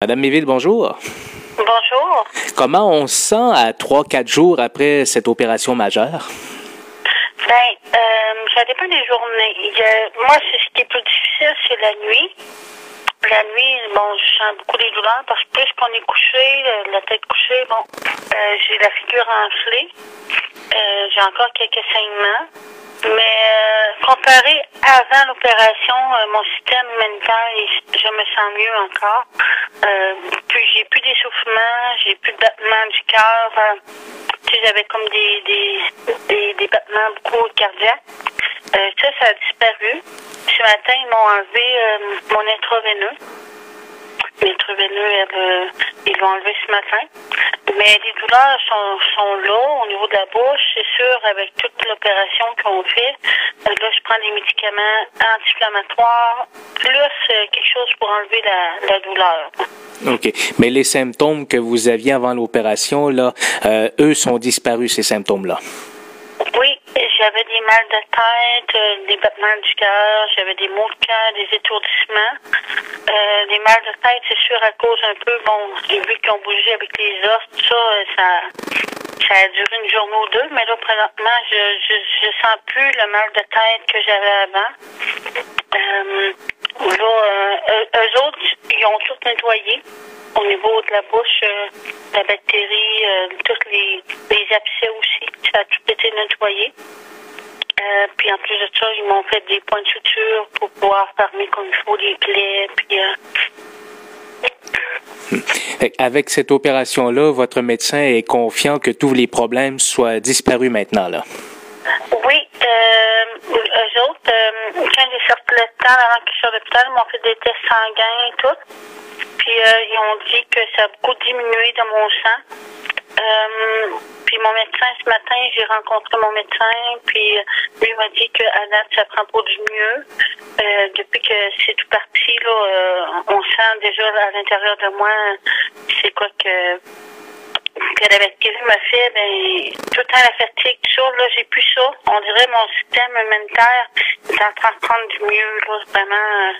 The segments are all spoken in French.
Madame Méville, bonjour. Bonjour. Comment on se sent à trois, quatre jours après cette opération majeure? Ben, euh, ça dépend des journées. A- moi, c'est ce qui est plus difficile, c'est la nuit. La nuit, bon, je sens beaucoup les douleurs parce que plus qu'on est couché, la- la tête couchée, bon, euh, j'ai la figure enflée. Euh, j'ai encore quelques saignements. Mais euh, comparé avant l'opération, euh, mon système immunitaire, je me sens mieux encore. Euh, puis j'ai plus d'essoufflement, j'ai plus de battements du cœur. euh, j'avais comme des, des, des, des battements beaucoup cardiaques. Ça, ça a disparu. Ce matin, ils m'ont enlevé mon intraveineux. L'intraveineux, ils l'ont enlevé ce matin. Mais les douleurs sont, sont là au niveau de la bouche. C'est sûr, avec toute l'opération qu'on fait, prends des médicaments anti-inflammatoires, plus euh, quelque chose pour enlever la, la douleur. OK. Mais les symptômes que vous aviez avant l'opération, là, euh, eux sont disparus, ces symptômes-là? Oui, j'avais des mal de tête, euh, des battements du cœur, j'avais des maux de cœur, des étourdissements. Euh, des mal de tête, c'est sûr, à cause un peu, bon, vu qu'ils ont bougé avec les os, tout ça, ça, ça a duré une journée ou deux, mais là, présentement, je, je, sens plus le mal de tête que j'avais avant. Euh, euh, eux, autres, ils ont tout nettoyé au niveau de la bouche, euh, la bactérie, euh, toutes les, les abcès aussi, ça a tout été nettoyé. Puis en plus de ça, ils m'ont fait des points de suture pour pouvoir fermer comme il faut les plaies. Puis Avec cette opération-là, votre médecin est confiant que tous les problèmes soient disparus maintenant, là? oui, euh, eux autres, euh, quand j'ai sorti l'hôpital, avant que je sorte de l'hôpital, ils m'ont fait des tests sanguins et tout. Puis euh, ils ont dit que ça a beaucoup diminué dans mon sang. Euh, puis mon médecin, ce matin, j'ai rencontré mon médecin, puis euh, lui m'a dit que à ça prend pas du mieux. Euh, depuis que c'est tout parti, là, euh, on sent déjà à l'intérieur de moi, c'est quoi que que la bactérie m'a fait, ben, tout le la fatigue, ça, là, j'ai plus ça. On dirait mon système immunitaire est en train de prendre du mieux, là, vraiment, euh,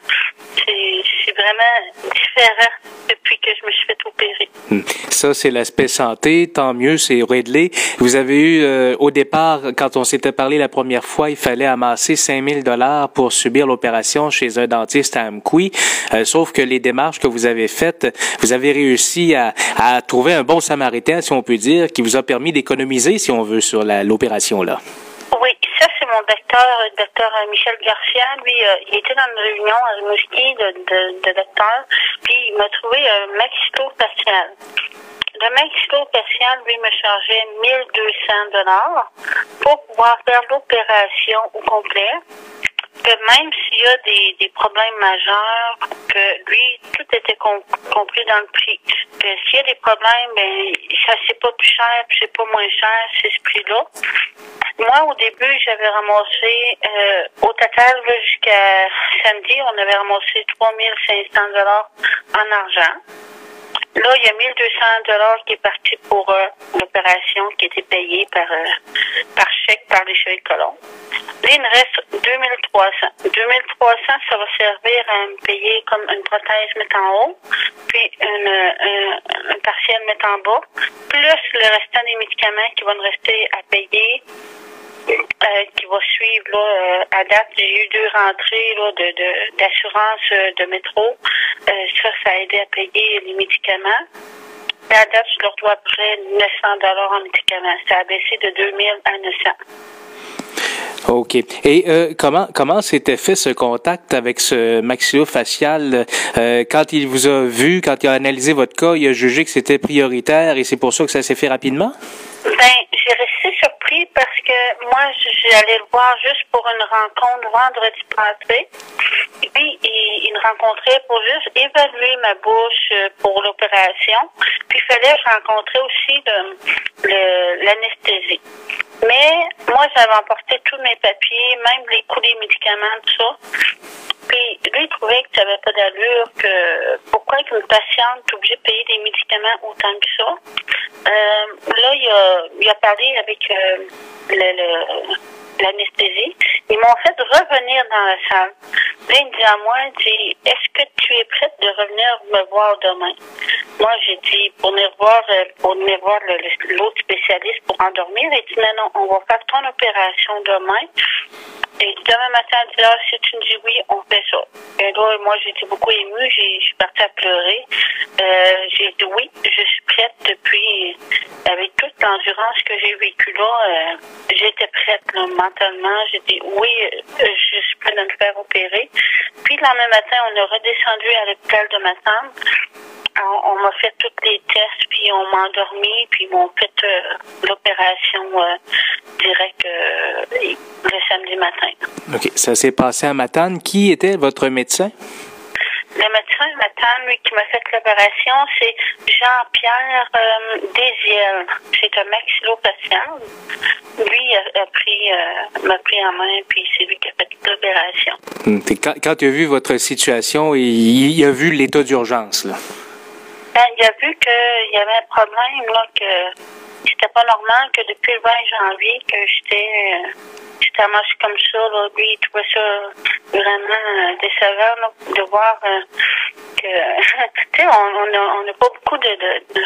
c'est, c'est vraiment différent depuis que je me suis fait opérer. Hmm. Ça, c'est l'aspect santé. Tant mieux, c'est réglé. Vous avez eu, euh, au départ, quand on s'était parlé la première fois, il fallait amasser 5000 dollars pour subir l'opération chez un dentiste à Amqui. Euh, sauf que les démarches que vous avez faites, vous avez réussi à, à trouver un bon samaritain, si on peut dire, qui vous a permis d'économiser, si on veut, sur l'opération, là. Oui, ça c'est mon docteur, le docteur euh, Michel Garcia. Lui, euh, il était dans une réunion à Rimouski de, de docteurs, puis il m'a trouvé un maxillo-facial. Le maxillo-facial, lui, me chargeait 1200 dollars pour pouvoir faire l'opération au complet. Que même s'il y a des, des problèmes majeurs, que lui, tout était com- compris dans le prix. Que s'il y a des problèmes, ben, ça c'est pas plus cher, c'est pas moins cher, c'est ce prix-là. Moi, au début, j'avais ramassé, euh, au total, jusqu'à samedi, on avait ramassé 3500 dollars en argent. Là, il y a 1200 dollars qui est parti pour euh, l'opération qui était payée par, euh, par par les cheveux de colon. Là, il reste 2300. 2300, ça va servir à me payer comme une prothèse mettre en haut, puis une, un, un partiel mettre en bas, plus le restant des médicaments qui vont me rester à payer euh, qui va suivre là, euh, à date. J'ai eu deux rentrées là, de, d'assurance euh, de métro. Euh, ça, ça a aidé à payer les médicaments. À date, je leur dois près de 900 dollars en médicaments. Ça a baissé de 2000 à 900. OK. Et euh, comment comment s'était fait ce contact avec ce maxillofacial? Euh, quand il vous a vu, quand il a analysé votre cas, il a jugé que c'était prioritaire et c'est pour ça que ça s'est fait rapidement? Ben, surpris parce que moi, j'allais le voir juste pour une rencontre vendredi passé. Et puis, il, me rencontrait pour juste évaluer ma bouche euh, pour l'opération. Puis, il fallait rencontrais aussi l'anesthésie. Mais moi, j'avais emporté tous mes papiers, même les coûts des médicaments, tout ça. Puis lui, il trouvait que ça n'avait pas d'allure, que pourquoi qu'une patiente est obligée de payer des médicaments autant que ça? Euh, là, il a, parlé avec euh, l'anesthésie. Ils m'ont fait revenir dans la salle. Là, il dit à moi, il dit, est-ce que tu es prête de revenir me voir demain? Moi, j'ai dit, pour venir voir, euh, pour venir voir l'autre spécialiste pour endormir. Il dit, non, non, on va faire ton opération demain. Et demain matin, elle dit, ah, si tu me dis oui, on fait ça. Et là, moi, j'étais beaucoup émue, je suis partie à pleurer. Euh, j'ai dit oui, je suis prête depuis, avec toute l'endurance que j'ai vécue là, euh, j'étais prête mentalement. J'ai dit oui, euh, je suis prête à me faire opérer. Puis le lendemain matin, on est redescendu à l'hôpital de ma femme. On, m'a fait tous les tests, puis on m'a endormi, puis ils m'ont fait l'opération directe le samedi matin. OK. Ça s'est passé à Matane. Qui était votre médecin? Le médecin Matane, lui, qui m'a fait l'opération, c'est Jean-Pierre euh, Désiel. C'est un maxillopatient. Lui a, pris, euh, m'a pris en main, puis c'est lui qui a fait l'opération. Hmm. Quand, quand tu as vu votre situation, il, il a vu l'état d'urgence, là? Ben, il a vu qu'il y avait un problème, là, que c'était pas normal que depuis le 20 janvier que j'étais euh, ça marche comme ça. Là. Lui, il trouvait ça vraiment euh, décevant de voir euh, que, tu sais, on n'a pas beaucoup de, de,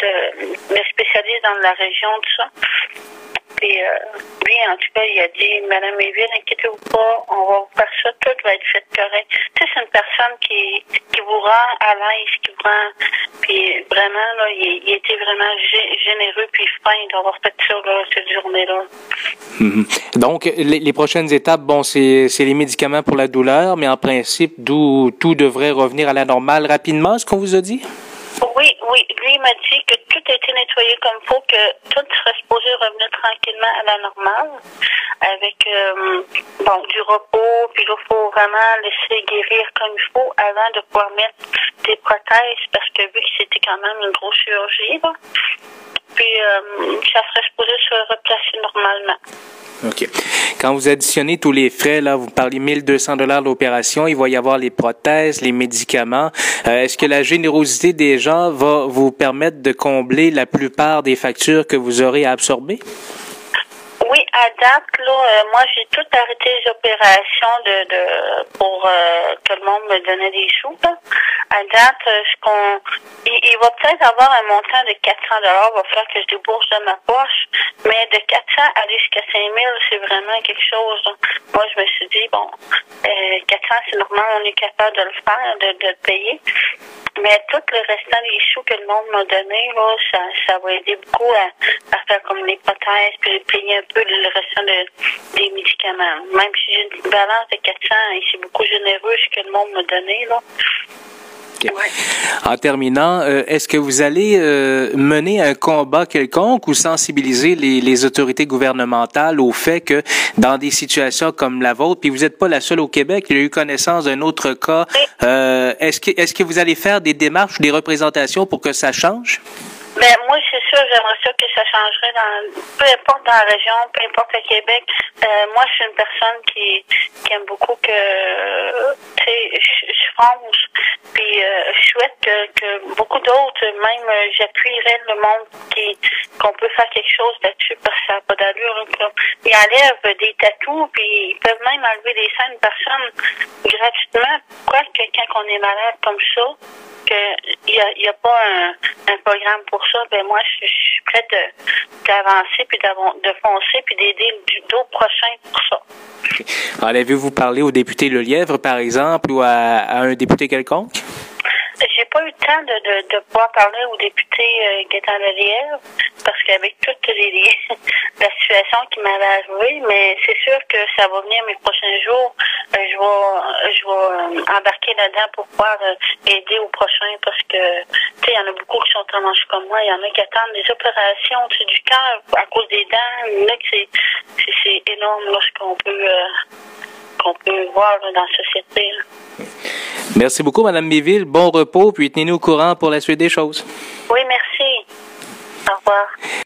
de, de, spécialistes dans la région, tout ça. Puis euh, lui, en tout cas, il a dit, Madame Eville, inquiétez-vous pas, on va vous faire ça, tout va être fait correct. Tu sais, c'est une personne qui, qui vous rend à l'aise, qui vous rend... Puis vraiment, là, il, il était vraiment généreux puis fin d'avoir fait ça, là, cette journée-là. Mhm. Donc, les, les, prochaines étapes, bon, c'est les médicaments pour la douleur, mais en principe, d'où tout devrait revenir à la normale rapidement, ce qu'on vous a dit? Oui, oui. Lui m'a dit a été nettoyé comme faut, que tout serait supposé revenir tranquillement à la normale, avec euh, du repos, puis il faut vraiment laisser guérir comme il faut avant de pouvoir mettre des prothèses, parce que vu que c'était quand même une grosse chirurgie, puis euh, ça serait supposé se replacer normalement. OK. Quand vous additionnez tous les frais, là, vous parlez 1200 dollars l'opération, il va y avoir les prothèses, les médicaments. Euh, est-ce que la générosité des gens va vous permettre de combler la plupart des factures que vous aurez à absorber? Oui, à date, là, euh, moi, j'ai tout arrêté les opérations de, de pour euh, que le monde me donnait des sous. À date, euh, ce qu'on, il, va peut-être avoir un montant de 400 dollars, va falloir que je débourse de ma poche, mais de 400 aller jusqu'à 5000, c'est vraiment quelque chose. Moi, je me suis dit, bon, 400, c'est normal, on est capable de le faire, de, de le payer. Mais tout le restant des sous que le monde m'a donné, là, ça, ça va aider beaucoup à, à faire comme les prothèses, puis payer un peu le restant de, des médicaments. Même si j'ai une balance de 400 et c'est beaucoup généreux ce que le monde m'a donné, là. En terminant, euh, est-ce que vous allez euh, mener un combat quelconque ou sensibiliser les, les, autorités gouvernementales au fait que dans des situations comme la vôtre, puis vous n'êtes pas la seule au Québec, il y a eu connaissance d'un autre cas, euh, est-ce que, est-ce que vous allez faire des démarches ou des représentations pour que ça change? Ben, moi, c'est sûr, j'aimerais ça que ça changerait dans, peu importe dans la région, peu importe le Québec. Euh, moi, je suis une personne qui, qui aime beaucoup que, tu sais, je, je. Puis, euh, je souhaite que, que beaucoup d'autres, même, euh, j'appuierais le monde qui, qu'on peut faire quelque chose là-dessus parce que ça n'a pas d'allure. Ils enlèvent des tatous, puis ils peuvent même enlever des de personnes gratuitement. Pourquoi que quand on est malade comme ça, qu'il n'y a, y a pas un, programme pour ça, ben moi, je, suis prête d'avancer, puis de foncer, puis d'aider d'autres prochains pour ça. Allez-vous parler au député Le Lièvre, par exemple, ou à un député quelconque? Temps de, de, de pouvoir parler au député euh, Gaétan Lelièvre parce qu'avec toutes les, la situation qui m'avait arrivé, mais c'est sûr que ça va venir mes prochains jours. Euh, je vais je vais euh, embarquer là-dedans pour pouvoir euh, aider aux prochains parce que il y en a beaucoup qui sont tranchés comme moi. Il y en a qui attendent des opérations du cœur à cause des dents. En c'est énorme là, ce qu'on peut qu'on peut voir dans la société. Merci beaucoup, Madame Méville. Bon repos, puis tenez-nous au courant pour la suite des choses. Oui, merci. Au revoir.